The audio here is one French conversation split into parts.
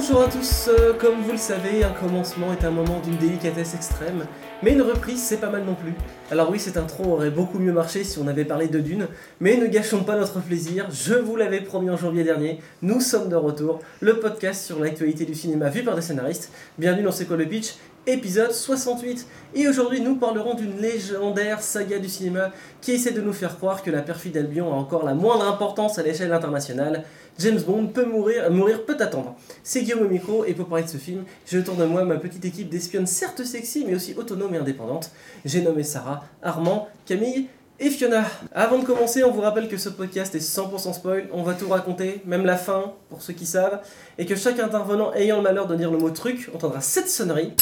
Bonjour à tous, euh, comme vous le savez, un commencement est un moment d'une délicatesse extrême, mais une reprise c'est pas mal non plus. Alors oui, cette intro aurait beaucoup mieux marché si on avait parlé de Dune, mais ne gâchons pas notre plaisir, je vous l'avais promis en janvier dernier, nous sommes de retour, le podcast sur l'actualité du cinéma vu par des scénaristes. Bienvenue dans C'est quoi le pitch épisode 68. Et aujourd'hui, nous parlerons d'une légendaire saga du cinéma qui essaie de nous faire croire que la perfide Albion a encore la moindre importance à l'échelle internationale. James Bond peut mourir, mourir peut attendre. C'est Guillaume au micro, et pour parler de ce film, je tourne de moi ma petite équipe d'espionnes certes sexy, mais aussi autonome et indépendante. J'ai nommé Sarah, Armand, Camille et Fiona. Avant de commencer, on vous rappelle que ce podcast est 100% spoil, on va tout raconter, même la fin, pour ceux qui savent, et que chaque intervenant ayant le malheur de dire le mot truc entendra cette sonnerie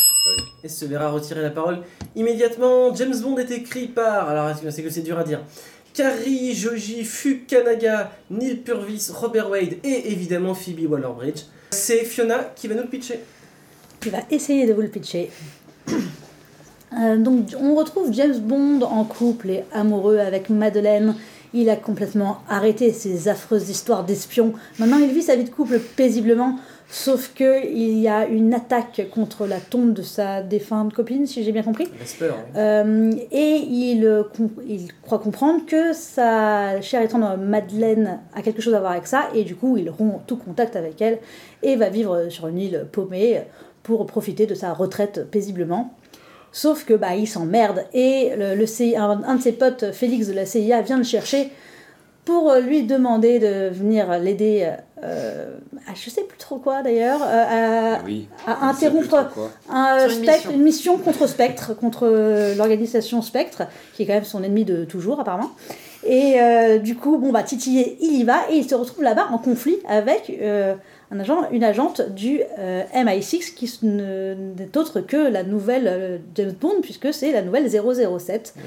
et se verra retirer la parole immédiatement. James Bond est écrit par, alors c'est que c'est dur à dire, Carrie Joji Fukanaga, Neil Purvis, Robert Wade et évidemment Phoebe Waller-Bridge. C'est Fiona qui va nous le pitcher. Qui va essayer de vous le pitcher. Euh, donc on retrouve James Bond en couple et amoureux avec Madeleine. Il a complètement arrêté ses affreuses histoires d'espions. Maintenant il vit sa vie de couple paisiblement. Sauf que il y a une attaque contre la tombe de sa défunte copine, si j'ai bien compris. Euh, et il, euh, il croit comprendre que sa chère et tendre Madeleine a quelque chose à voir avec ça, et du coup il rompt tout contact avec elle et va vivre sur une île paumée pour profiter de sa retraite paisiblement. Sauf que bah, il s'emmerde et le, le un, un, de ses potes, Félix de la CIA, vient le chercher pour lui demander de venir l'aider euh, à je sais plus trop quoi d'ailleurs, euh, à, interrompre un une, mission. contre Spectre, contre l'organisation Spectre, qui est quand même son ennemi de toujours apparemment. Et euh, du coup, bon bah Titi il y va et il se retrouve là-bas en conflit avec euh, un agent, une agente du MI6 qui n'est autre que la nouvelle James Bond puisque c'est la nouvelle 007. Il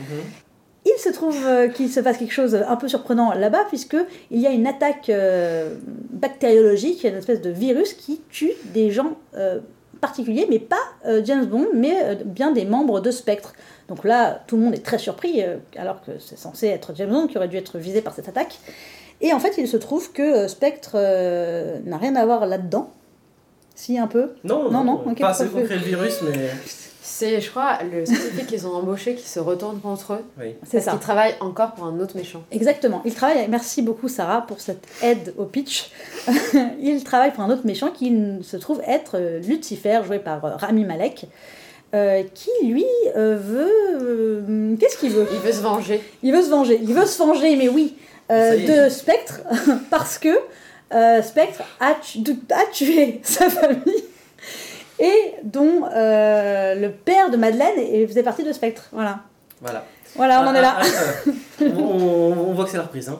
se trouve euh, qu'il se passe quelque chose un peu surprenant là-bas, puisqu'il y a une attaque euh, bactériologique, une espèce de virus qui tue des gens euh, particuliers, mais pas James Bond, mais bien des membres de Spectre. Donc là, tout le monde est très surpris, alors que c'est censé être James Bond qui aurait dû être visé par cette attaque. Et en fait, il se trouve que Spectre n'a rien à voir là-dedans. Si, un peu Non, non, non. pas assez concret le virus, mais. C'est, je crois, le scientifique qu'ils ont embauché qui se retourne contre eux. Oui. C'est ça. Ils travaillent encore pour un autre méchant. Exactement. Ils travaillent, merci beaucoup Sarah pour cette aide au pitch. ils travaillent pour un autre méchant qui se trouve être euh, Lucifer, joué par euh, Rami Malek. Euh, qui lui veut. Qu'est-ce qu'il veut? Il veut se venger. Il veut se venger. Il veut se venger, mais oui, de Spectre, parce que Spectre a, a tué sa famille et dont euh, le père de Madeleine faisait partie de Spectre. Voilà. Voilà. Voilà, on en est là. Ah, ah, on, voit que c'est la reprise. Hein.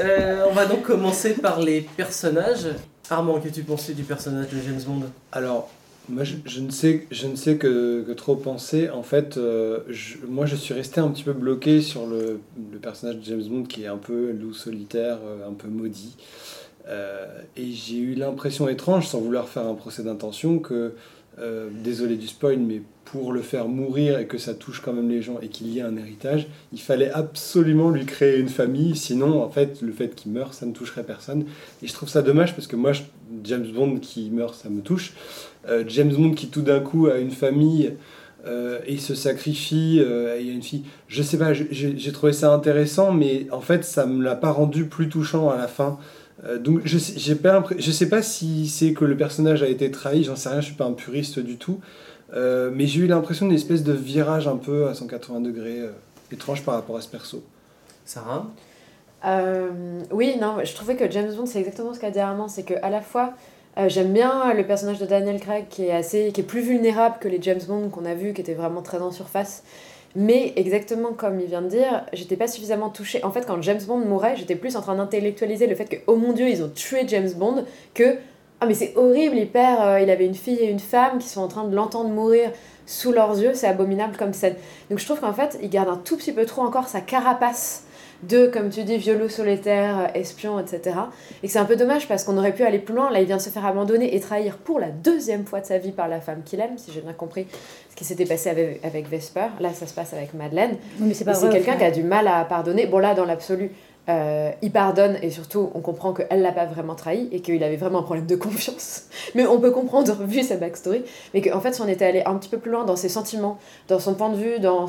Euh, on va donc commencer par les personnages. Armand, que tu pensais du personnage de James Bond? Alors, moi, je, ne sais, je ne sais que, trop penser. En fait, euh, moi, je suis resté un petit peu bloqué sur le, le, personnage de James Bond qui est un peu loup solitaire, un peu maudit. et j'ai eu l'impression étrange, sans vouloir faire un procès d'intention, que euh, désolé du spoil, mais pour le faire mourir et que ça touche quand même les gens et qu'il y ait un héritage, il fallait absolument lui créer une famille, sinon en fait le fait qu'il meure, ça ne toucherait personne. Et je trouve ça dommage parce que moi, James Bond qui meurt, ça me touche. Euh, James Bond qui tout d'un coup a une famille euh, et se sacrifie, il y a une fille, je sais pas, j'ai trouvé ça intéressant, mais en fait ça me l'a pas rendu plus touchant à la fin. Euh, donc je sais, pas je sais pas si c'est que le personnage a été trahi, j'en sais rien, je suis pas un puriste du tout. Euh, mais j'ai eu l'impression d'une espèce de virage un peu à 180 degrés euh, étrange par rapport à ce perso. Sarah? Oui, non, je trouvais que James Bond, c'est exactement ce qu'a dit Armand, c'est que à la fois j'aime bien le personnage de Daniel Craig qui est assez, qui est plus vulnérable que les James Bond qu'on a vus, qui étaient vraiment très en surface. Mais exactement comme il vient de dire, j'étais pas suffisamment touchée. En fait, quand James Bond mourait, j'étais plus en train d'intellectualiser le fait que, oh mon dieu, ils ont tué James Bond, que, ah mais c'est horrible, il perd, euh, il avait une fille et une femme qui sont en train de l'entendre mourir sous leurs yeux, c'est abominable comme scène. Donc je trouve qu'en fait, il garde un tout petit peu trop encore sa carapace de, comme tu dis, violeux solitaire, espion, etc. Et que c'est un peu dommage parce qu'on aurait pu aller plus loin. Là, il vient de se faire abandonner et trahir pour la deuxième fois de sa vie par la femme qu'il aime, si j'ai bien compris ce qui s'était passé avec, avec, Vesper. Là, ça se passe avec Madeleine. mais c'est pas C'est quelqu'un qui a du mal à pardonner. Bon, là, dans l'absolu, euh, il pardonne et surtout on comprend qu'elle l'a pas vraiment trahi et qu'il avait vraiment un problème de confiance. Mais on peut comprendre vu sa backstory, mais qu'en fait si on était allé un petit peu plus loin dans ses sentiments, dans son point de vue, dans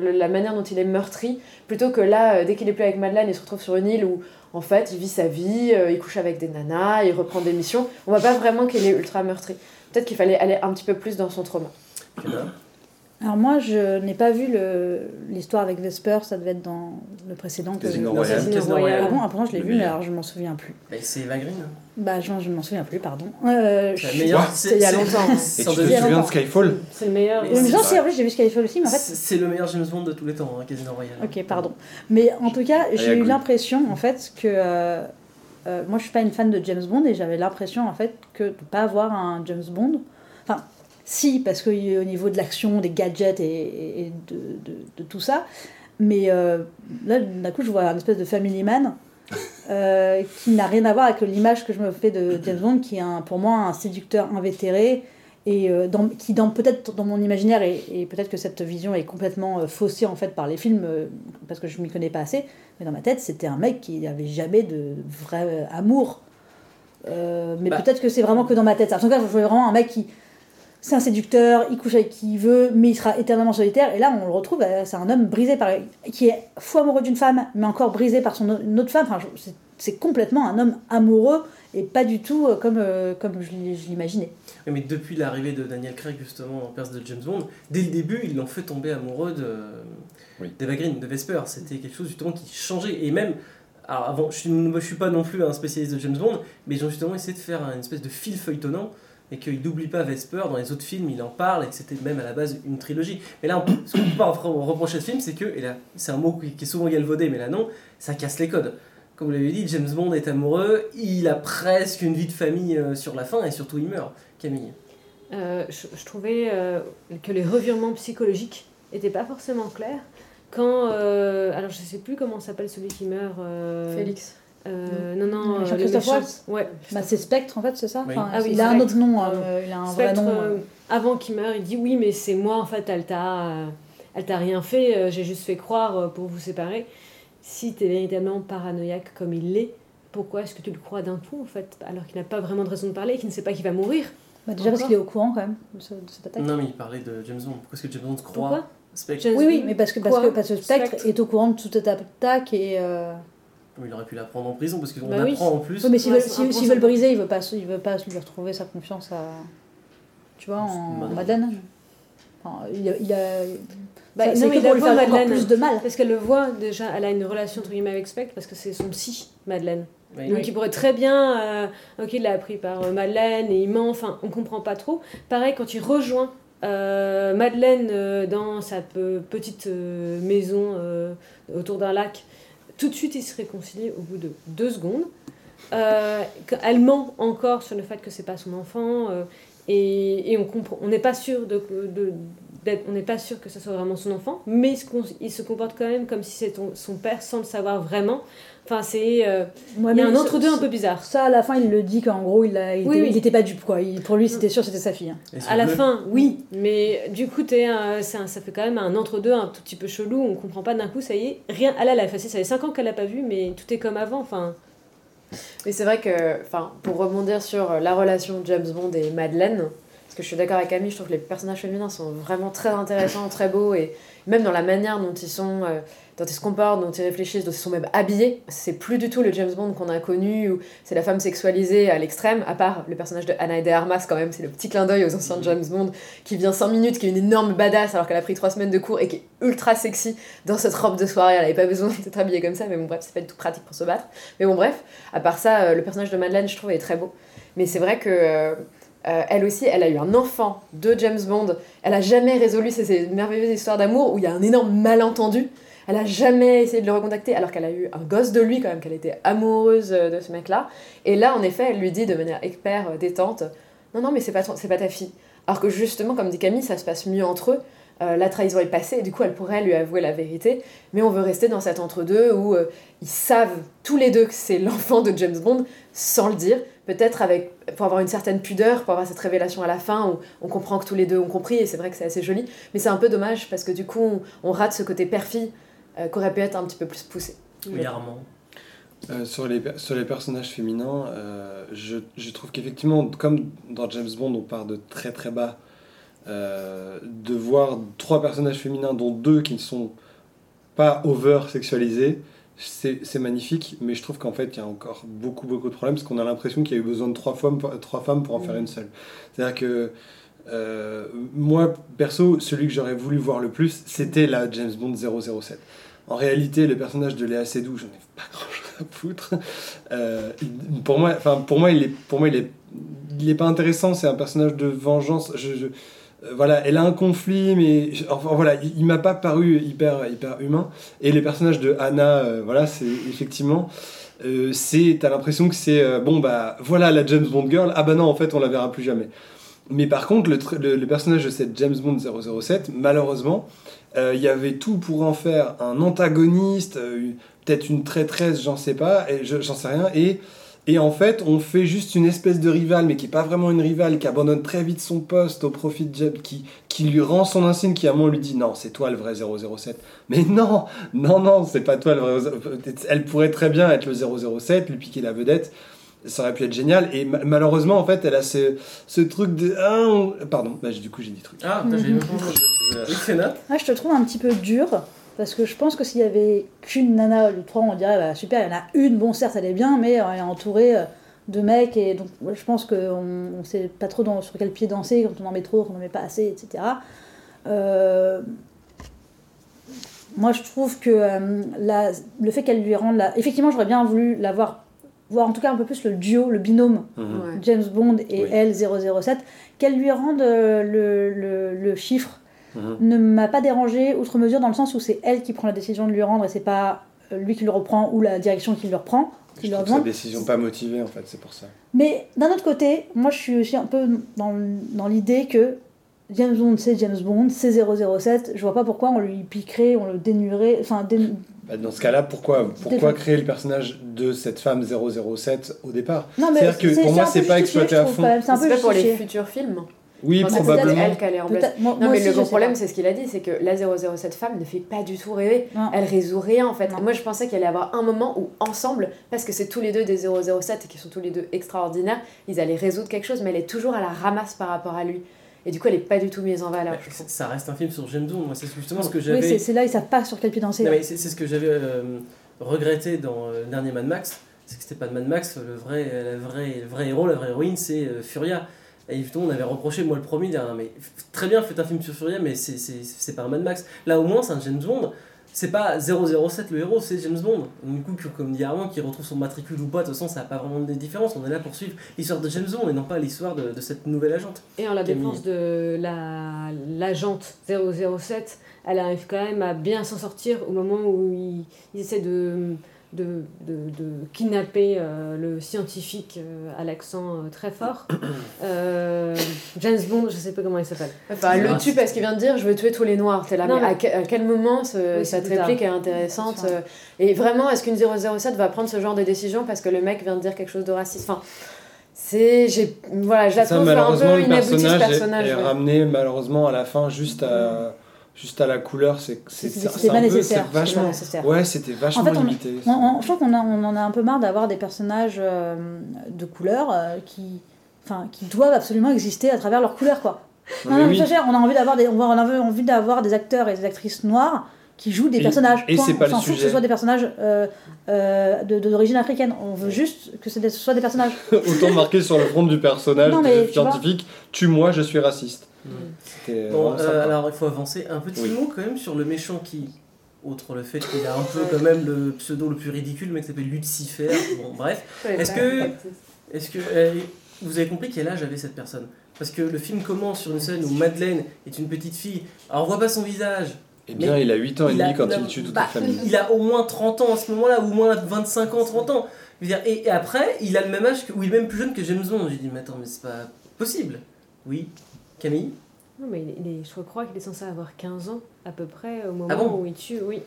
la manière dont il est meurtri, plutôt que là, euh, dès qu'il est plus avec Madeleine, il se retrouve sur une île où en fait il vit sa vie, euh, il couche avec des nanas, il reprend des missions, on voit pas vraiment qu'il est ultra meurtri. Peut-être qu'il fallait aller un petit peu plus dans son trauma. Alors moi, je n'ai pas vu l'histoire avec Vesper, ça devait être dans le précédent. Que Casino Royale. Casino Ah Royale. bon, après je l'ai vu, mais alors je m'en souviens plus. Bah, c'est Eva Green. Bah je, je m'en souviens plus, pardon. Euh, C'est la je- C'est il y a longtemps. hein. Et c'est tu te souviens de. Skyfall C'est le meilleur. Mais Euh, c'est non, vrai. si, en vrai, j'ai vu Skyfall aussi, mais en fait, C'est le meilleur James Bond de tous les temps, hein, Casino Royale. Ok, pardon. Mais en tout cas, j'ai eu l'impression, en fait, que. euh, euh, moi, je suis pas une fan de James Bond et j'avais l'impression, en fait, que de ne pas avoir un James Bond. Si, parce qu'au niveau de l'action, des gadgets et, et de, de, de tout ça. Mais euh, là, d'un coup, je vois un espèce de Family Man. euh, qui n'a rien à voir avec l'image que je me fais de James Bond, qui est un, pour moi un séducteur invétéré, et euh, dans, qui dans peut-être dans mon imaginaire et, et peut-être que cette vision est complètement euh, faussée en fait par les films euh, parce que je m'y connais pas assez mais dans ma tête c'était un mec qui n'avait jamais de vrai amour mais Bah. peut-être que c'est vraiment que dans ma tête en tout cas je voulais vraiment un mec qui c'est un séducteur, il couche avec qui il veut, mais il sera éternellement solitaire. Et là, on le retrouve, euh, c'est un homme brisé par. qui est fou amoureux d'une femme, mais encore brisé par son, une autre femme. Enfin, c'est- complètement un homme amoureux et pas du tout euh, comme, euh, comme je l'i- je l'imaginais. Oui, mais depuis l'arrivée de Daniel Craig, justement, en perse de James Bond, dès le début, ils l'ont fait tomber amoureux de Oui. d'Eva Green, de Vesper. C'était quelque chose, justement, qui changeait. Et même, alors avant, je suis, je suis pas non plus un spécialiste de James Bond, mais ils ont justement essayé de faire une espèce de fil feuilletonnant et qu'il n'oublie pas Vesper. Dans les autres films, il en parle et que c'était même à la base une trilogie. Mais là, on ce qu'on peut pas repro- reprocher à ce film, c'est que, et là, c'est un mot qui est souvent galvaudé, mais là non, ça casse les codes. Comme vous l'avez dit, James Bond est amoureux, il a presque une vie de famille euh, sur la fin et surtout il meurt. Camille. Euh, je, je trouvais euh, que les revirements psychologiques n'étaient pas forcément clairs. Quand. euh, alors, je sais plus comment s'appelle celui qui meurt. euh, Félix. Euh, non, non. euh, Jean-Christophe méchant. Waltz Ouais. Bah, c'est Spectre en fait, c'est ça Oui. Enfin, Ah oui, Il a un autre nom, Euh, il a un vrai Spectre, nom. euh, avant qu'il meure, il dit oui, mais c'est moi en fait, elle t'a, euh, elle t'a rien fait, euh, j'ai juste fait croire euh, pour vous séparer. Si tu es véritablement paranoïaque comme il l'est, pourquoi est-ce que tu le crois d'un coup en fait, alors qu'il n'a pas vraiment de raison de parler, qu'il ne sait pas qu'il va mourir Bah, déjà parce qu'il est au courant quand même de, ce- de cette attaque. Non, mais il parlait de James Bond. Pourquoi est-ce que James Bond croit Pourquoi Spectre Oui, oui, mais parce que, parce que, parce que Spectre, Spectre. est au courant de toute cette attaque et. Il aurait pu la prendre en prison parce qu'on Bah oui. apprend en plus. Oui, mais s'ils Ouais, veulent, s'ils- s'ils briser, il veut pas, il veut pas lui retrouver sa confiance à, tu vois, en, Madeleine. Enfin, il a, il a, Bah, ça- non, c'est mais que il pour lui faire Madeleine. plus de mal. Parce qu'elle le voit déjà, elle a une relation entre guillemets avec Spectre parce que c'est son psy, Madeleine. Oui. Donc il pourrait très bien, euh, ok, il l'a appris par euh, Madeleine et il ment, enfin on comprend pas trop. Pareil quand il rejoint euh, Madeleine euh, dans sa pe- petite euh, maison euh, autour d'un lac, tout de suite il se réconcilie au bout de deux secondes. Euh, elle ment encore sur le fait que c'est pas son enfant et, on n'est pas sûr que ce soit vraiment son enfant, mais il se, comporte quand même comme si c'était son père sans le savoir vraiment. Enfin c'est euh, Ouais, il y a mais un entre-deux un peu bizarre. Ça, à la fin, il le dit qu'en gros, il, a, il, Oui, était, oui. pas dupe, quoi. Il- pour lui, c'était sûr, c'était sa fille. hein. À la fin, oui, mais du coup, t'es un- c'est un- ça fait quand même un entre-deux un tout petit peu chelou. On comprend pas d'un coup, ça y est, rien. Elle, elle a effacé, ça fait 5 ans qu'elle l'a pas vu, mais tout est comme avant. Enfin, Mais c'est vrai que, enfin, pour rebondir sur la relation James Bond et Madeleine, parce que je suis d'accord avec Camille, je trouve que les personnages féminins sont vraiment très intéressants, très beaux, et même dans la manière dont ils sont, euh, dont ils se comportent, dont ils réfléchissent, dont ils sont même habillés, c'est plus du tout le James Bond qu'on a connu, où c'est la femme sexualisée à l'extrême, à part le personnage de Anna de Armas quand même, c'est le petit clin d'œil aux anciens James Bond, qui vient 5 minutes, qui est une énorme badass alors qu'elle a pris 3 semaines de cours et qui est ultra sexy dans cette robe de soirée, elle avait pas besoin d'être habillée comme ça, mais bon bref, c'est pas du tout pratique pour se battre. Mais bon bref, à part ça, euh, le personnage de Madeleine, je trouve, est très beau. Mais c'est vrai que euh, euh, elle aussi, elle a eu un enfant de James Bond. Elle a jamais résolu ces, ces merveilleuses histoires d'amour où il y a un énorme malentendu. Elle a jamais essayé de le recontacter alors qu'elle a eu un gosse de lui quand même, qu'elle était amoureuse euh, de ce mec-là. Et là, en effet, elle lui dit de manière expert, euh, détente, non, non, mais c'est pas, pas ta fille. Alors que justement, comme dit Camille, ça se passe mieux entre eux. Euh, la trahison est passée, et du coup, elle pourrait lui avouer la vérité. Mais on veut rester dans cet entre-deux où ils savent tous les deux que c'est l'enfant de James Bond sans le dire. Peut-être avec pour avoir une certaine pudeur, pour avoir cette révélation à la fin où on comprend que tous les deux ont compris, et c'est vrai que c'est assez joli. Mais c'est un peu dommage parce que du coup, on, on rate ce côté père-fille euh, qu'aurait pu être un petit peu plus poussé. Oui, Armand. Euh, sur, les, sur les personnages féminins, euh, je, je trouve qu'effectivement, comme dans James Bond, on part de très très bas, euh, de voir trois personnages féminins, dont deux qui ne sont pas over sexualisés, c'est c'est magnifique, mais je trouve qu'en fait, il y a encore beaucoup beaucoup de problèmes, parce qu'on a l'impression qu'il y a eu besoin de trois femmes, trois femmes pour en faire une seule. C'est-à-dire que euh, moi, perso, celui que j'aurais voulu voir le plus, c'était la James Bond 007. En réalité, le personnage de Léa Seydoux, j'en ai pas grand-chose à foutre. Euh, pour moi, pour moi, il est, il est, il est pas intéressant. C'est un personnage de vengeance. Euh, voilà, elle a un conflit, mais enfin voilà, il, m'a pas paru hyper, hyper humain. Et les personnages de Anna, voilà, c'est effectivement. c'est, t'as l'impression que c'est bon bah voilà la James Bond girl. Ah bah non, en fait, on la verra plus jamais. Mais par contre, le, personnage de cette James Bond 007, malheureusement, euh, il y avait tout pour en faire un antagoniste, euh, peut-être une traîtresse, j'en sais pas, j'en sais rien. Et, en fait, on fait juste une espèce de rivale, mais qui est pas vraiment une rivale, qui abandonne très vite son poste au profit de James, qui, qui lui rend son insigne, qui à un moment lui dit non, c'est toi le vrai 007. Mais non, non, non, c'est pas toi le vrai. Elle pourrait très bien être le 007, lui piquer la vedette. Ça aurait pu être génial. Et ma- malheureusement, en fait, elle a ce, ce truc de. Ah, on- Pardon, bah, du coup, j'ai dit truc. Ah, pas entendu. Je- je- Ah, je te trouve un petit peu dur. Parce que je pense que s'il y avait qu'une nana ou trois, on dirait bah, super, il y en a une, bon certes elle est bien, mais elle est entourée euh, de mecs et donc ouais, je pense qu'on ne sait pas trop dans- sur quel pied danser, quand on en met trop, quand on en met pas assez, etc. Euh, moi je trouve que euh, la- le fait qu'elle lui rende la... Effectivement j'aurais bien voulu la voir, voir en tout cas un peu plus le duo, le binôme Mhm. James Bond et Oui. elle 007, qu'elle lui rende euh, le, le, le chiffre Mhm. ne m'a pas dérangé outre mesure dans le sens où c'est elle qui prend la décision de lui rendre et c'est pas euh, lui qui le reprend ou la direction qui le reprend. Qui Je le trouve sa décision pas motivée, en fait, c'est pour ça. Mais d'un autre côté, moi je suis aussi un peu dans, dans l'idée que James Bond c'est James Bond, c'est 007, je vois pas pourquoi on lui piquerait, on le dénuerait, enfin dé- Bah, dans ce cas-là, pourquoi, pourquoi créer le personnage de cette femme 007 au départ? C'est-à-dire que pour moi, c'est pas exploité à fond. C'est un peu C'est pas pour les futurs films. Oui, Enfin, c'est probablement. peut-être elle qui allait. Peut-être- moi- Non, moi mais aussi, le gros problème, c'est ce qu'il a dit, c'est que la 007 femme ne fait pas du tout rêver. Non. Elle résout rien en fait. Non. Moi, je pensais qu'il allait y avoir un moment où, ensemble, parce que c'est tous les deux des 007 et qui sont tous les deux extraordinaires, ils allaient résoudre quelque chose, mais elle est toujours à la ramasse par rapport à lui. Et du coup, elle est pas du tout mise en valeur. Bah. Ça reste un film sur James Bond. Moi, c'est justement ce que Oui, j'avais. c'est c'est là, ils savent pas sur quel pied danser. C'est ce que j'avais euh, regretté dans euh, le dernier Mad Max, c'est que c'était pas de Mad Max, le vrai, la vraie, le vrai héros, la vraie héroïne, c'est euh, Furia. Et justement, on avait reproché, moi le premier, dire, Ah, mais très bien, faites un film sur Furia, mais c'est pas un Mad Max. Là, au moins, c'est un James Bond. C'est pas 007 le héros, c'est James Bond. Donc, du coup, que- comme dit Armand, qui retrouve son matricule ou pas, de toute façon, ça n'a pas vraiment de différence. On est là pour suivre l'histoire de James Bond et non pas l'histoire de, de cette nouvelle agente. Et en la défense de la l'agente 007, elle arrive quand même à bien s'en sortir au moment où il essaie de, de, de, de kidnapper euh, le scientifique euh, à l'accent euh, très fort. Euh, James Bond, je sais pas comment il s'appelle. Enfin, le Ah, tue parce qu'il vient de dire je veux tuer tous les noirs. T'es là, Non, mais, mais- À, quel, à quel moment ce- Oui, cette tard. réplique est intéressante euh, Et vraiment, est-ce qu'une 007 va prendre ce genre de décision parce que le mec vient de dire quelque chose de raciste? Enfin, c'est. j'ai- Voilà, je la Ça, trouve un malheureusement, peu inaboutie ce personnage, est- personnage. est, ouais. ramené malheureusement à la fin juste à, juste à la couleur. C'est c'est- pas nécessaire. vachement. nécessaire. Ouais, c'était vachement En fait, on- limité. On, on- je trouve qu'on a- on en a un peu marre d'avoir des personnages euh, de couleur euh, qui, enfin, qui doivent absolument exister à travers leur couleur, quoi. Non, oui. ça, on a envie d'avoir des, on a envie d'avoir des acteurs et des actrices noires qui jouent des Et- personnages. et c'est pas le que ce soit des personnages euh, euh, de- de- d'origine africaine. On veut juste que ce soit des personnages. Autant marqué sur le front du personnage Non, mais du tu vois. tue-moi, je suis raciste. C'était Bon, euh, alors il faut avancer. Un petit Oui. mot quand même sur le méchant qui, outre le fait qu'il a un peu quand même le pseudo le plus ridicule, le mec s'appelle Lucifer. Bon, bref. Est-ce que- Est-ce que euh, vous avez compris quel âge avait cette personne? Parce que le film commence sur une scène où Madeleine est une petite fille. Alors on voit pas son visage. Eh bien, il a 8 ans et il demi quand il tue toute bah, la famille. Il a au moins 30 ans à ce moment-là, ou au moins 25 ans, 30 ans. Je veux dire, et, et après, il a le même âge, que, ou il est même plus jeune que James Bond. J'ai dit, mais attends, mais c'est pas possible. Oui, Camille? Non, mais il est- je crois qu'il est censé avoir 15 ans à peu près au moment Ah bon où il tue, oui.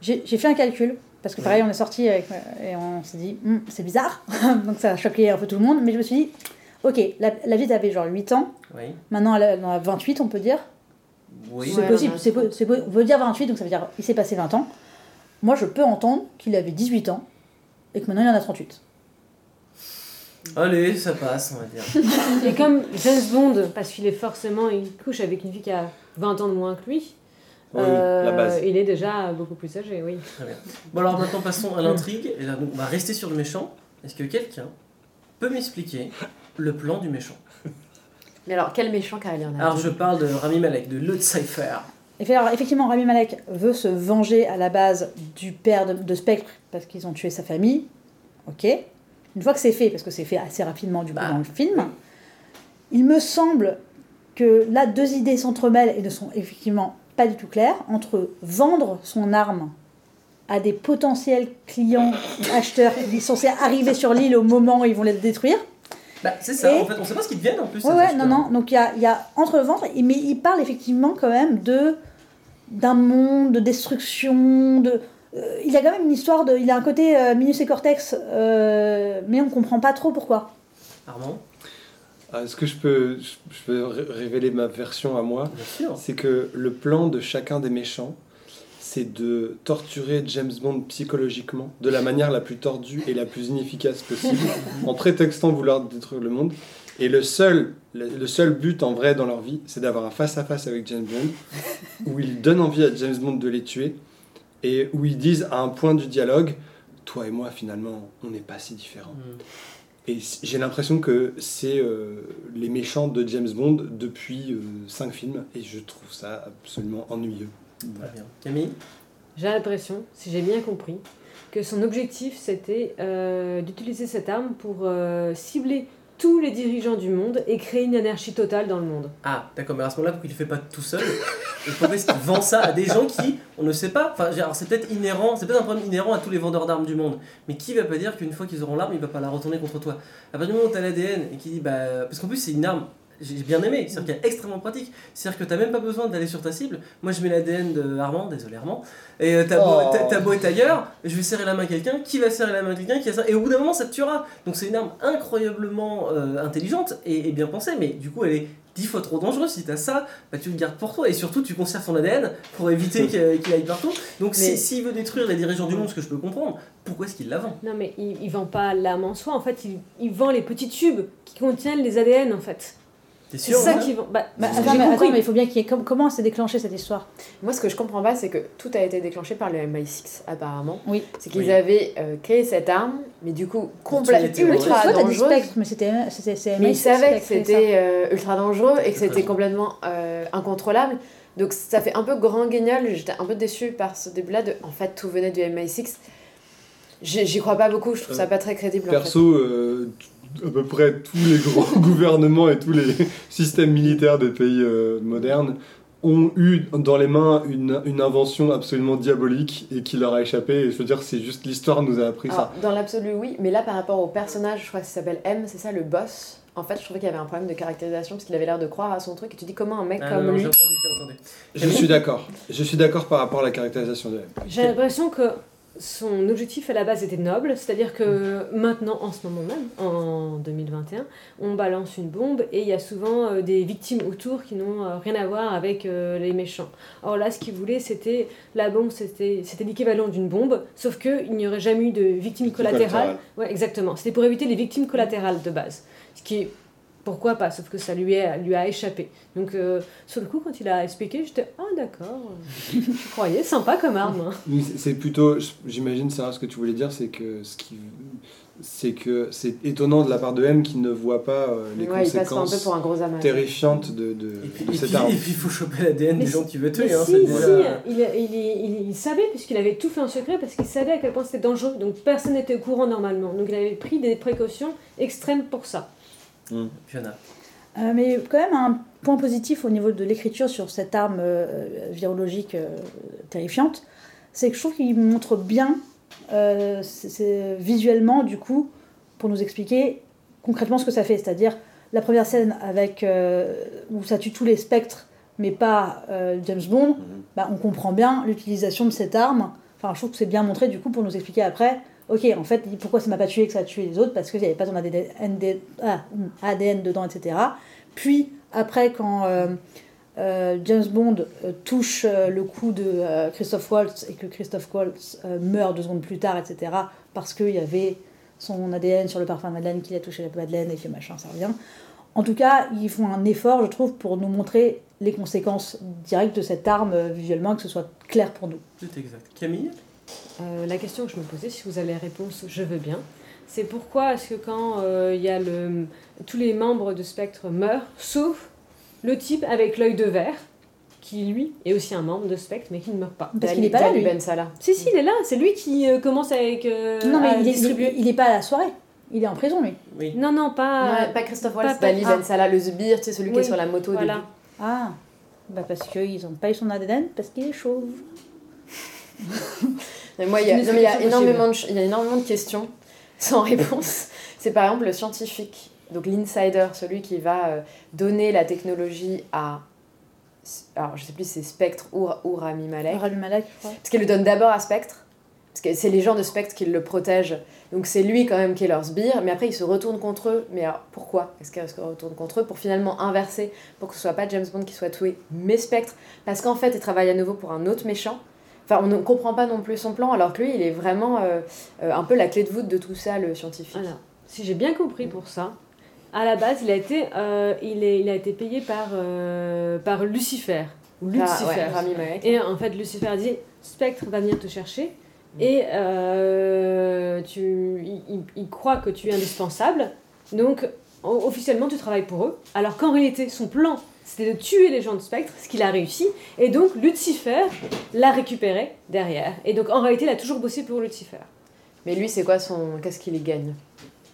J'ai fait un calcul, parce que pareil, on est sorti avec, et on s'est dit, Hum, c'est bizarre. Donc ça a choqué un peu tout le monde. Mais je me suis dit, ok, la, la vie avait genre 8 ans. Oui. Maintenant, elle en a 28, on peut dire. Oui. c'est Ouais, possible, non, c'est on peut dire 28, donc ça veut dire il s'est passé 20 ans. Moi, je peux entendre qu'il avait 18 ans et que maintenant il en a 38. Allez, ça passe, on va dire. Et comme James Bond, parce qu'il est forcément, il couche avec une fille qui a 20 ans de moins que lui, Oui, euh, la base. il est déjà beaucoup plus âgé, oui. Très bien. Bon, alors maintenant passons à l'intrigue. Et là, donc, on va rester sur le méchant. Est-ce que quelqu'un peut m'expliquer le plan du méchant? Mais alors, quel méchant, car il y en a Alors, deux. je parle de Rami Malek, de. Et fait, alors, effectivement, Rami Malek veut se venger à la base du père de, de Spectre parce qu'ils ont tué sa famille. Ok. Une fois que c'est fait, parce que c'est fait assez rapidement du coup Bah, dans le film, il me semble que là, deux idées s'entremêlent et ne sont effectivement pas du tout claires entre vendre son arme à des potentiels clients, acheteurs qui sont censés arriver sur l'île au moment où ils vont les détruire. Bah, c'est ça, Et- en fait, on sait pas ce qu'ils deviennent en plus. Ouais, ouais, non, non. Donc il y a, y a entre le ventre, et- mais il parle effectivement quand même de d'un monde de destruction, de. Euh, il a quand même une histoire de. Il a un côté euh, Minus et Cortex, euh, mais on comprend pas trop pourquoi. Armand Ah, Est-ce que je peux, je je peux ré- révéler ma version à moi Bien sûr. C'est que le plan de chacun des méchants, c'est de torturer James Bond psychologiquement de la manière la plus tordue et la plus inefficace possible, en prétextant vouloir détruire le monde. Et le seul, le, le seul but en vrai dans leur vie, c'est d'avoir un face-à-face avec James Bond, où ils donnent envie à James Bond de les tuer, et où ils disent à un point du dialogue, toi et moi finalement, on n'est pas si différents. Hmm. Et j'ai l'impression que c'est euh, les méchants de James Bond depuis euh, cinq films, et je trouve ça absolument ennuyeux. Très bien. Camille? J'ai l'impression, si j'ai bien compris, que son objectif c'était euh, d'utiliser cette arme pour euh, cibler tous les dirigeants du monde et créer une anarchie totale dans le monde. Ah, d'accord, mais à ce moment-là, pourquoi il le fait pas tout seul? Et pourquoi est-ce qu'il vend ça à des gens qui, on ne sait pas, enfin, c'est peut-être inhérent, c'est peut-être un problème inhérent à tous les vendeurs d'armes du monde, mais qui va pas dire qu'une fois qu'ils auront l'arme, il va pas la retourner contre toi? À partir du moment où as l'ADN et qui dit, bah, parce qu'en plus c'est une arme, j'ai bien aimé, c'est-à-dire qu'elle est extrêmement pratique, c'est-à-dire que t'as même pas besoin d'aller sur ta cible. Moi je mets l'ADN de Armand, désolé Armand, et euh, t'as beau, Oh. beau être ailleurs, je vais serrer la main à quelqu'un, qui va serrer la main à quelqu'un, qui a ça, et au bout d'un moment ça te tuera. Donc c'est une arme incroyablement euh, intelligente et, et bien pensée, mais du coup elle est dix fois trop dangereuse. Si t'as ça, bah, tu le gardes pour toi et surtout tu conserves ton ADN pour éviter qu'il qu'il aille partout. Donc Mais- s'il veut détruire les dirigeants du monde, ce que je peux comprendre, pourquoi est-ce qu'il la vend? Non mais il, il vend pas l'âme en soi, en fait il, il vend les petits tubes qui contiennent les ADN en fait. T'es C'est sûr ça qu'il vend. Bah, Bah, attends, mais, compris. attends, mais il faut bien qu'il y ait. com- Comment s'est déclenchée cette histoire? Moi, ce que je comprends pas, c'est que tout a été déclenché par le MI6, apparemment. Oui. C'est qu'ils Oui. avaient euh, créé cette arme, mais du coup, complètement ultra toi, t'as dit dangereuse. Spectre, mais c'était c'était- c'est Mais MI6 ils qui savaient a que c'était euh, ultra dangereux et que c'était complètement euh, incontrôlable. Donc ça fait un peu grand guignol. J'étais un peu déçue par ce début-là. De... En fait, tout venait du MI6. J'y j'y crois pas beaucoup. Je trouve ça pas très crédible. en fait. À peu près tous les grands gouvernements et tous les systèmes militaires des pays euh, modernes ont eu dans les mains une, une invention absolument diabolique et qui leur a échappé. Et je veux dire, c'est juste l'histoire nous a appris Alors, ça. dans l'absolu, oui, mais là, par rapport au personnage, je crois qu'il s'appelle M, c'est ça le boss. En fait, je trouvais qu'il y avait un problème de caractérisation parce qu'il avait l'air de croire à son truc. Et tu dis comment un mec Ah, comme non, lui. j'ai entendu, j'ai entendu. Je suis d'accord. Je suis d'accord par rapport à la caractérisation de M. J'ai l'impression que son objectif à la base était noble, c'est-à-dire que maintenant, en ce moment même, en 2021, on balance une bombe et il y a souvent euh, des victimes autour qui n'ont euh, rien à voir avec euh, les méchants. Or là, ce qu'il voulait, c'était la bombe, c'était l'équivalent d'une bombe, sauf qu'il n'y aurait jamais eu de victimes collatérales. collatérales. Ouais, exactement. C'était pour éviter les victimes collatérales de base. Ce qui est pourquoi pas, sauf que ça lui, est, lui a échappé. Donc, euh, sur le coup, quand il a expliqué, j'étais Ah, d'accord, je croyais, sympa comme arme. hein. Oui, c'est- plutôt, j'imagine, Sarah, ce que tu voulais dire, c'est que ce qui, c'est que c'est étonnant de la part de M qui ne voit pas euh, les Ouais, pas un peu conséquences pour un gros amateur. terrifiantes de, de, Et puis, de et cette arme. et puis, il faut choper l'ADN des gens tu veux tuer. Mais hein, si, si, il, il, il- il savait, puisqu'il avait tout fait en secret, parce qu'il savait à quel point c'était dangereux, donc personne n'était au courant normalement. Donc il avait pris des précautions extrêmes pour ça. Fiona. Euh, mais quand même un point positif au niveau de l'écriture sur cette arme euh, virologique euh, terrifiante, c'est que je trouve qu'il montre bien, euh, c'est- visuellement du coup, pour nous expliquer concrètement ce que ça fait. C'est-à-dire la première scène avec où ça tue tous les spectres, mais pas James Bond, bah, on comprend bien l'utilisation de cette arme. Enfin, je trouve que c'est bien montré du coup pour nous expliquer après. Ok, en fait, pourquoi ça m'a pas tué que ça a tué les autres? Parce qu'il n'y avait pas ton ADN, ADN dedans, etc. Puis, après, quand euh, euh, James Bond euh, touche le cou de Christophe Waltz et que Christophe Waltz meurt deux secondes plus tard, etc. Parce qu'il y avait son ADN sur le parfum de Madeleine, qu'il a touché la Madeleine et que machin, ça revient. En tout cas, ils font un effort, je trouve, pour nous montrer les conséquences directes de cette arme visuellement, que ce soit clair pour nous. C'est exact. Camille? Euh, la question que je me posais, si vous avez la réponse, je veux bien. C'est pourquoi est-ce que quand euh, il y a le, tous les membres de Spectre meurent, sauf le type avec l'œil de verre, qui lui est aussi un membre de Spectre, mais qui ne meurt pas. Parce qu'il n'est pas là, lui. Ben Salah. Si, si, il est là. C'est lui qui euh, commence avec. euh, non, mais à il est, distribuer. il, il est pas à la soirée. Il est en prison, lui. Oui. Non, non, pas. Pas Christophe pas- Waltz, pas- ah. Ben Salah, le sbire, tu sais, celui qui est sur la moto voilà. début. Ah, bah parce qu'ils ont pas eu son ADN, parce qu'il est chauve. Mais moi, il y a, Une non, mais il y a solution énormément de, il y a énormément de questions sans réponse. C'est par exemple le scientifique, donc l'insider, celui qui va euh, donner la technologie à. Alors, je sais plus si c'est Spectre ou, ou Rami Malek. Rami Malek, je crois. Parce qu'il le donne d'abord à Spectre. Parce que c'est les gens de Spectre qui le protègent. Donc c'est lui quand même qui est leur sbire. Mais après, il se retourne contre eux. Mais alors, pourquoi est-ce qu'il se retourne contre eux? Pour finalement inverser, pour que ce soit pas James Bond qui soit tué, mais Spectre. Parce qu'en fait, il travaille à nouveau pour un autre méchant. Enfin, on ne comprend pas non plus son plan, alors que lui, il est vraiment euh, euh, un peu la clé de voûte de tout ça, le scientifique. Si j'ai bien compris pour ça, à la base, il a été, euh, il est, il a été payé par, euh, par Lucifer. Ou Ah, Lucifer. ouais, Rami Malek. Et en fait, Lucifer dit Spectre va venir te chercher. Et euh, tu, il, croit que tu es indispensable. Donc, officiellement, tu travailles pour eux. Alors qu'en réalité, son plan, c'était de tuer les gens de Spectre, ce qu'il a réussi. Et donc, Lucifer l'a récupéré derrière. Et donc, en réalité, il a toujours bossé pour Lucifer. Mais lui, c'est quoi son. Qu'est-ce qu'il y gagne?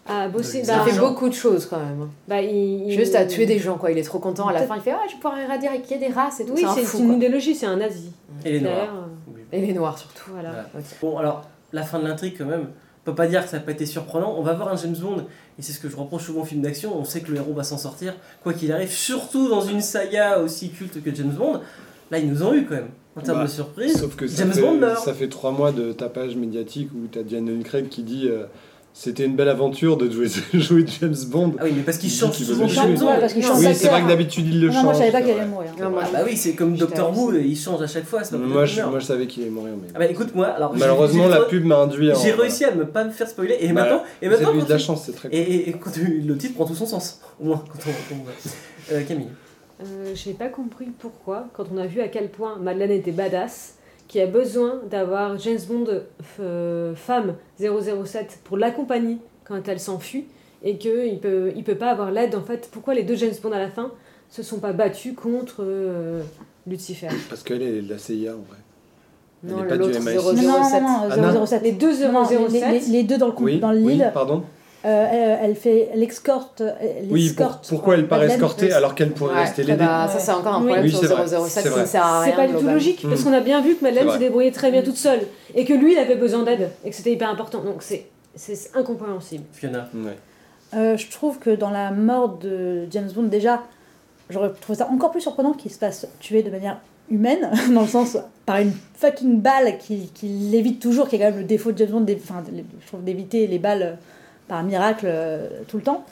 A bossé. Il Il bah, fait beaucoup de choses quand même. bah, il- il- Juste à tuer des gens, quoi. Il est trop content. À la fin, il fait Ah, je vais pouvoir éradiquer des races et tout. Oui, c'est un une idéologie, c'est un nazi. Et les noirs. Euh. Et les noirs surtout. Voilà. Voilà. Bon, alors, la fin de l'intrigue, quand même, on peut pas dire que ça n'a pas été surprenant. On va voir un James Bond, et c'est ce que je reproche souvent aux films d'action. On sait que le héros va s'en sortir, quoi qu'il arrive, surtout dans une saga aussi culte que James Bond. Là, ils nous ont eu quand même, en termes Bah, de surprise. Sauf que ça fait, Bond meurt. ça fait trois mois de tapage médiatique où t'as Daniel Craig qui dit euh, c'était une belle aventure de jouer, jouer James Bond. Ah oui, mais parce qu'il change souvent de mais- Oui, c'est vrai que d'habitude il le change. non, moi je savais pas qu'il allait mourir. Non, moi, Ah bah oui, c'est comme Doctor Who, il change à chaque fois. pas Moi je, meurt. moi je savais qu'il allait mourir. Mais... Ah bah écoute, moi, alors. j'ai- Malheureusement, j'ai- la pub m'a induit en. J'ai réussi à ne pas me faire spoiler, et Bah, maintenant, et Vous maintenant avez eu de la chance, c'est très cool. Et, quand le titre prend tout son sens, au moins, quand on, quand on voit. Euh, Camille. Euh, je n'ai pas compris pourquoi, quand on a vu à quel point Madeleine était badass, qui a besoin d'avoir James Bond euh, femme 007 pour l'accompagner quand elle s'enfuit, et qu'il peut, il peut pas avoir l'aide en fait. Pourquoi les deux James Bond à la fin se sont pas battus contre euh, Lucifer? Parce qu'elle est de la CIA en vrai. Elle Non, est pas du l'autre, MI6. Non, 007. non, non, Ah, non. non, 007. Les deux Non, non, 007 les, les- les deux dans le, Oui, dans pardon. Euh, elle, elle fait l'escorte. elle Oui, pour- escorte pourquoi elle part Madeleine. escortée alors qu'elle pourrait Ouais, rester l'aider bah, ça, c'est encore un Oui. problème Oui, sur c'est vrai, 007 c'est qui ne vrai. sert à rien. C'est pas du tout logique, parce Mm. qu'on a bien vu que Madeleine C'est se vrai. débrouillait très bien toute seule, et que lui, il avait besoin d'aide, et que c'était hyper important. Donc c'est c'est incompréhensible. Fiona. Ouais. Euh, je trouve que dans la mort de James Bond, déjà, j'aurais trouvé ça encore plus surprenant qu'il se fasse tuer de manière humaine, dans le sens par une fucking balle qui, qui l'évite toujours, qui est quand même le défaut de James Bond, enfin, je trouve d'éviter les balles euh, par miracle euh, tout le temps.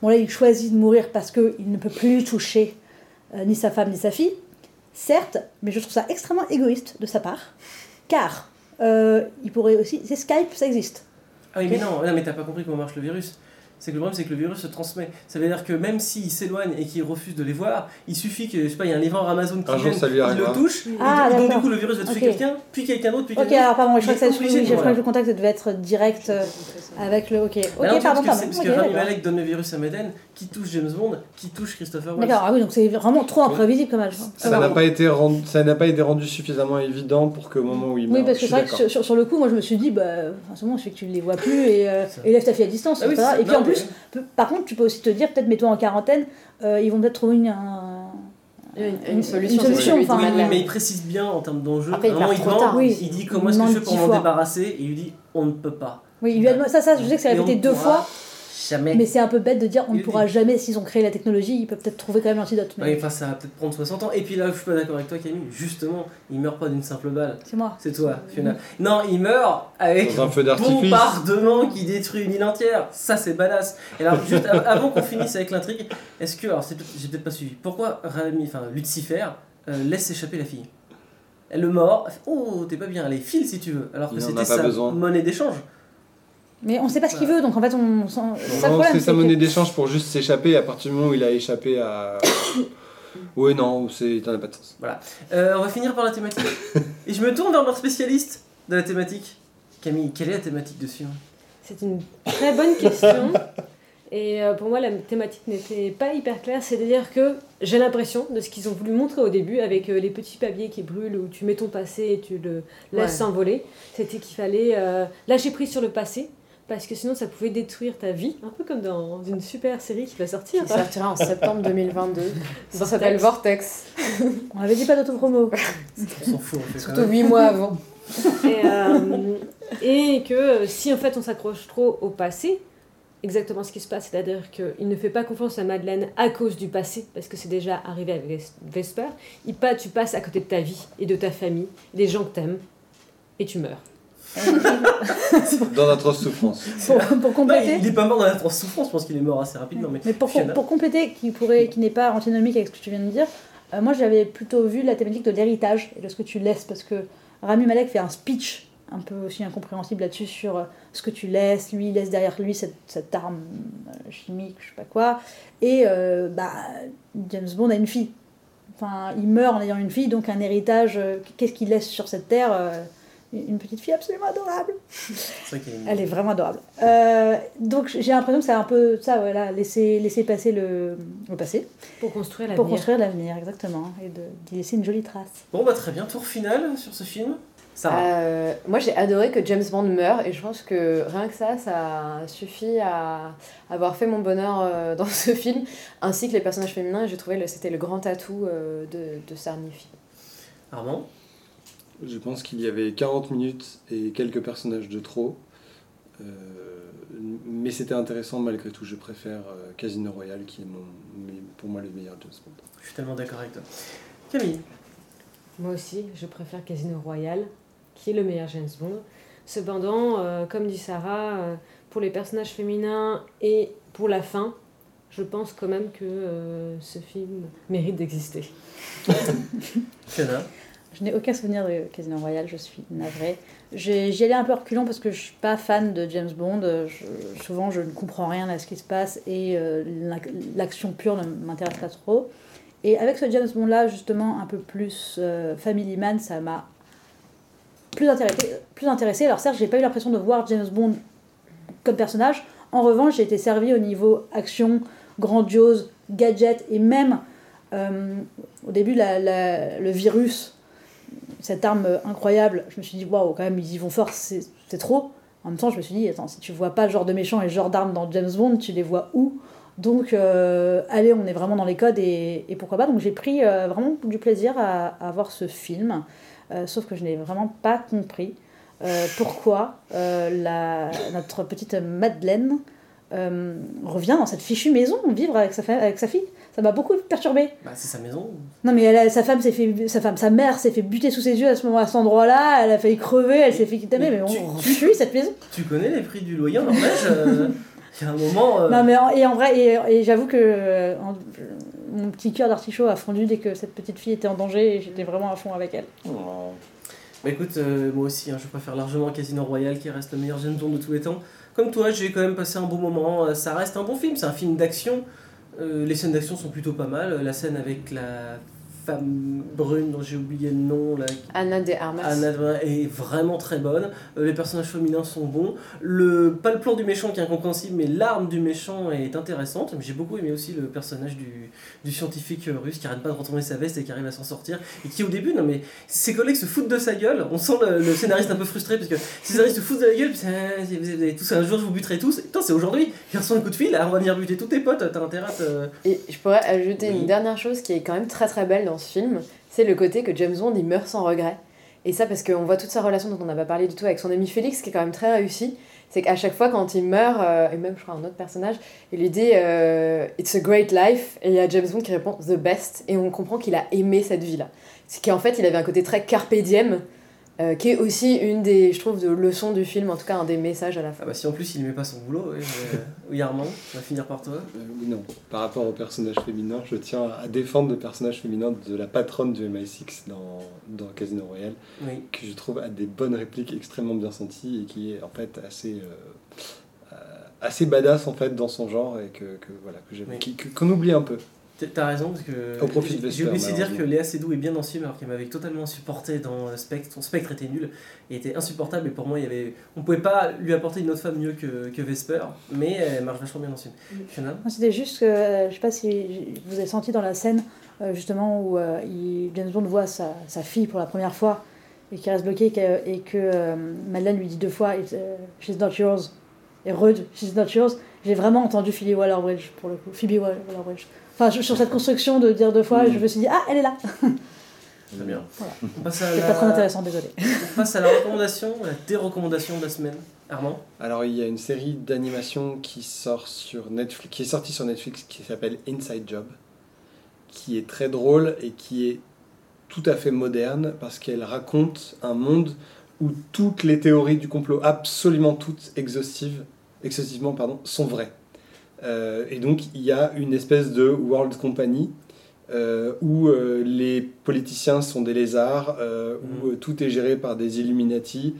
Bon là, il choisit de mourir parce qu'il ne peut plus toucher euh, ni sa femme ni sa fille, certes, mais je trouve ça extrêmement égoïste de sa part, car euh, il pourrait aussi... C'est Skype, ça existe. Ah oui, mais non, non mais t'as pas compris comment marche le virus. C'est que le problème, c'est que le virus se transmet. Ça veut dire que même s'il s'éloigne et qu'il refuse de les voir, il suffit que, je sais pas, il y a un livreur Amazon qui il le touche, et Ah, donc, donc du coup le virus va toucher Ok. quelqu'un, puis quelqu'un d'autre, puis Ok, quelqu'un d'autre. alors pardon, je crois que, ça, obligé je crois que le contact devait être direct euh, avec le. Ok, ok, Bah non, pardon, parce que, pardon. parce ok, que Rami d'accord. Malek donne le virus à Meden, qui touche James Bond, qui touche Christopher Waltz. D'accord, ah oui, donc c'est vraiment trop imprévisible comme âge. Ça n'a pas été rendu, ça n'a pas été rendu suffisamment évident pour qu'au moment où il Oui, meurt, parce que c'est vrai que sur, le coup, moi je me suis dit, bah, en ce moment, je fais que tu ne les vois plus et, euh, Ça. et laisse ta fille à distance. Ah oui, et puis non, en plus, mais- par contre, tu peux aussi te dire, peut-être mets-toi en quarantaine, euh, ils vont peut-être trouver une, un- Une, une Une solution, solution, enfin, Oui, oui, mais il précise bien en termes d'enjeu. Après, il trop tard. Oui. Il dit Il comment est-ce que je demande fais pour dix m'en débarrasser? Et il lui dit on ne peut pas. Oui, il lui a ça, ça, je sais que c'est Et on répété deux pourra- fois. Jamais. Mais c'est un peu bête de dire on ne pourra jamais, s'ils ont créé la technologie, ils peuvent peut-être trouver quand même l'antidote. Mais Ouais, enfin, ça va peut-être prendre 60 ans. Et puis là, je suis pas d'accord avec toi, Camille. Justement, il meurt pas d'une simple balle. c'est moi. C'est toi, Fiona. Non, il meurt avec Dans un feu d'artifice. bombardement qui détruit une île entière. Ça, c'est badass. Et alors, juste av- avant qu'on finisse avec l'intrigue, est-ce que, alors, j'ai peut-être pas suivi. Pourquoi Rami, enfin, Lucifer euh, laisse échapper la fille? Elle le fait, Oh, t'es pas bien. Allez, file si tu veux. Alors que c'était pas sa besoin. monnaie d'échange. Mais on sait pas ce qu'il veut, donc en fait, on. C'est ça problème. c'est sa c'est que- monnaie d'échange pour juste s'échapper à partir du moment où il a échappé à. ouais, non, c'est ça n'a pas de sens. Euh, on va finir par la thématique. Et je me tourne vers leur spécialiste de la thématique. Camille, quelle est la thématique dessus hein C'est une très bonne question. Et euh, pour moi, la thématique n'était pas hyper claire. C'est-à-dire que j'ai l'impression de ce qu'ils ont voulu montrer au début avec euh, les petits papiers qui brûlent où tu mets ton passé et tu le laisses Ouais. s'envoler. C'était qu'il fallait euh, lâcher prise sur le passé parce que sinon ça pouvait détruire ta vie. Un peu comme dans une super série qui va sortir. Qui sortira en septembre 2022. Ça Vortex. s'appelle Vortex. On avait dit pas d'autopromo. On s'en fout, on fait quand Surtout même. 8 mois avant. Et, euh, et que si en fait on s'accroche trop au passé, exactement ce qui se passe, c'est-à-dire qu'il ne fait pas confiance à Madeleine à cause du passé, parce que c'est déjà arrivé avec Ves- Vesper, il pas, tu passes à côté de ta vie et de ta famille, des gens que t'aimes, et tu meurs. Dans d'atroces souffrances. pour, compléter. il, il est pas mort dans transe souffrance, je pense qu'il est mort assez rapidement. Mais, Mais pour, compléter, qui, pourrait, qui n'est pas antinomique avec ce que tu viens de dire, euh, moi j'avais plutôt vu la thématique de l'héritage et de ce que tu laisses, parce que Rami Malek fait un speech un peu aussi incompréhensible là-dessus sur euh, ce que tu laisses, lui il laisse derrière lui cette, cette arme euh, chimique, je sais pas quoi, et euh, bah, James Bond a une fille. Enfin, il meurt en ayant une fille, donc un héritage, qu'est-ce qu'il laisse sur cette terre euh, Une petite fille absolument adorable. Elle est vraiment adorable. Euh, donc j'ai l'impression que c'est un peu ça, voilà, laisser, laisser passer le, le passé Pour construire pour l'avenir. construire l'avenir, exactement, et de, d'y laisser une jolie trace. Bon, bah très bien, tour final sur ce film. Sarah. Euh, moi j'ai adoré que James Bond meure et je pense que rien que ça, ça suffit à avoir fait mon bonheur euh, dans ce film, ainsi que les personnages féminins. et J'ai trouvé que c'était le grand atout euh, de, de Sarnifi. Armand Je pense qu'il y avait 40 minutes et quelques personnages de trop. Euh, mais c'était intéressant malgré tout. Je préfère euh, Casino Royale qui est mon, pour moi le meilleur James Bond. Je suis tellement d'accord avec toi. Camille Moi aussi, je préfère Casino Royale, qui est le meilleur James Bond. Cependant, euh, comme dit Sarah, euh, pour les personnages féminins et pour la fin, je pense quand même que euh, ce film mérite d'exister. Je n'ai aucun souvenir de Casino Royale, je suis navrée. J'y allais un peu reculant parce que je suis pas fan de James Bond. Souvent, je ne comprends rien à ce qui se passe et euh, l'ac- l'action pure ne m'intéresse pas trop. Et avec ce James Bond-là, justement, un peu plus euh, Family Man, ça m'a plus intéressé. Alors certes, j'ai pas eu l'impression de voir James Bond comme personnage. En revanche, j'ai été servi au niveau action, grandiose, gadget et même euh, au début le virus, cette arme incroyable. Je me suis dit waouh, quand même ils y vont fort, c'est trop. En même temps, je me suis dit attends, si tu vois pas ce genre de méchants et ce genre d'armes dans James Bond, tu les vois où? Donc, euh, allez, on est vraiment dans les codes et, pourquoi pas. Donc, j'ai pris euh, vraiment du plaisir à, voir ce film, Euh, sauf que je n'ai vraiment pas compris pourquoi notre petite Madeleine euh, revient dans cette fichue maison vivre avec sa, avec sa fille. Ça m'a beaucoup perturbé. Bah, c'est sa maison. Non, mais elle a- sa femme s'est fait, sa femme, sa mère s'est fait buter sous ses yeux à ce moment, à cet endroit-là. Elle a failli crever, elle s'est fait kidnapper, mais, on tu- fuit cette maison. Tu connais les prix du loyer en Norvège euh, Il y a un moment. euh, Non, mais en, et en vrai, et, et j'avoue que en- mon petit cœur d'artichaut a fondu dès que cette petite fille était en danger et j'étais vraiment à fond avec elle. Bah écoute, moi aussi, hein, je préfère largement Casino Royale qui reste le meilleur Bond de tous les temps. Comme toi, j'ai quand même passé un bon moment. euh, Ça reste un bon film, c'est un film d'action. Euh, les scènes d'action sont plutôt pas mal. La scène avec la femme brune dont j'ai oublié le nom, là, Anna de Armas. Anna est vraiment très bonne. Euh, les personnages féminins sont bons. Le, pas le plan du méchant qui est incompréhensible, mais l'arme du méchant est intéressante. J'ai beaucoup aimé aussi le personnage du, du scientifique euh, russe qui arrête pas de retourner sa veste et qui arrive à s'en sortir. Et qui au début, non mais ses collègues se foutent de sa gueule. On sent le, le scénariste un peu frustré parce que ses scénaristes se foutent de la gueule. Puis, Ah, vous avez tous un jour je vous buterai tous. Putain, c'est aujourd'hui. Il reçoit un coup de fil. Ah, on va venir buter tous tes potes. T'as intérêt à te. Et je pourrais ajouter Oui. une dernière chose qui est quand même très très belle dans ce film, c'est le côté que James Bond il meurt sans regret. Et ça parce qu'on voit toute sa relation dont on n'a pas parlé du tout avec son ami Félix qui est quand même très réussi. c'est qu'à chaque fois quand il meurt, euh, et même je crois un autre personnage, il lui dit euh, It's a great life, et il y a James Bond qui répond The best, et on comprend qu'il a aimé cette vie-là. C'est qu'en fait il avait un côté très carpe diem, euh, qui est aussi une des, je trouve, de leçons du film, en tout cas un des messages à la fin. Ah bah si en plus il aimait pas son boulot, mais, euh, oui Armand, on va finir par toi. Euh, oui, non. Par rapport au personnage féminin, je tiens à défendre le personnage féminin de la patronne du MI6 dans, dans Casino Royale, Oui. que je trouve a des bonnes répliques extrêmement bien senties et qui est en fait assez, euh, euh, assez badass en fait dans son genre et que, que voilà que j'aime, Oui. qui- que- qu'on oublie un peu. T'as raison parce que Au profit de j'ai- oublié de dire que. Léa Seydoux est bien dans ce film alors qu'elle m'avait totalement supporté dans euh, Spectre. Son Spectre était nul et était insupportable et pour moi il y avait on pouvait pas lui apporter une autre femme mieux que, que Vesper mais elle marche vachement bien dans ce film. Fiona Moi, C'était juste que, euh, je sais pas si vous avez senti dans la scène, euh, justement, où euh, il- James Bond voit sa, sa fille pour la première fois et qui reste bloquée et que, et que, Madeleine lui dit deux fois She's not yours. Et Rudd, She's not yours. J'ai vraiment entendu Phoebe Waller-Bridge pour le coup. Phoebe Waller-Bridge. Enfin, je- sur cette construction de dire deux fois, Mm. je me suis dit Ah, elle est là Très bien. Voilà. On passe à C'est pas très la, intéressant, désolé. on passe à la recommandation, la dérecommandation de la semaine. Armand Alors il y a une série d'animation qui sort sur Netflix, qui est sortie sur Netflix, qui s'appelle Inside Job, qui est très drôle et qui est tout à fait moderne parce qu'elle raconte un monde où toutes les théories du complot, absolument toutes exhaustives, exhaustivement pardon, sont vraies. Euh, et donc il y a une espèce de world company euh, où euh, les politiciens sont des lézards, où euh, tout est géré par des Illuminati.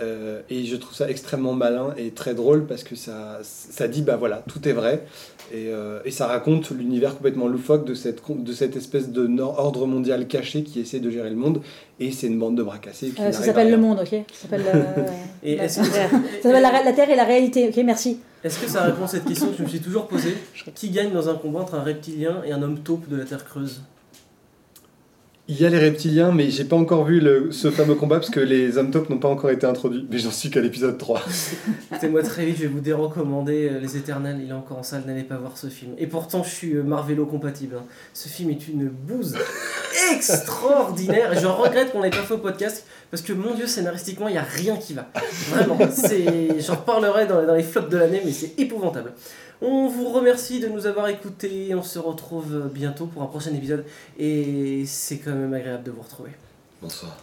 Euh, et je trouve ça extrêmement malin et très drôle parce que ça, ça dit bah voilà, tout est vrai. Et, euh, et ça raconte l'univers complètement loufoque de cette, de cette espèce de ordre mondial caché qui essaie de gérer le monde. Et c'est une bande de bras cassés. qui Euh, ça s'appelle Le. Monde, ok Ça s'appelle euh, la, la Terre et la réalité, ok Merci. est-ce que ça répond à cette question que je me suis toujours posée? Qui gagne dans un combat entre un reptilien et un homme taupe de la Terre creuse? Il y a les reptiliens, mais j'ai pas encore vu le, ce fameux combat parce que les hommes taupes n'ont pas encore été introduits. Mais j'en suis qu'à l'épisode 3. Écoutez-moi très vite, je vais vous dérecommander euh, Les Éternels, il est encore en salle, n'allez pas voir ce film. Et pourtant, je suis euh, Marvelo compatible. hein. Ce film est une bouse extraordinaire. Et je regrette qu'on l'ait pas fait au podcast parce que, mon Dieu, scénaristiquement, il n'y a rien qui va. Vraiment, c'est... j'en reparlerai dans, dans les flops de l'année, mais c'est épouvantable. On vous remercie de nous avoir écoutés. On se retrouve bientôt pour un prochain épisode. Et c'est quand même agréable de vous retrouver. Bonsoir.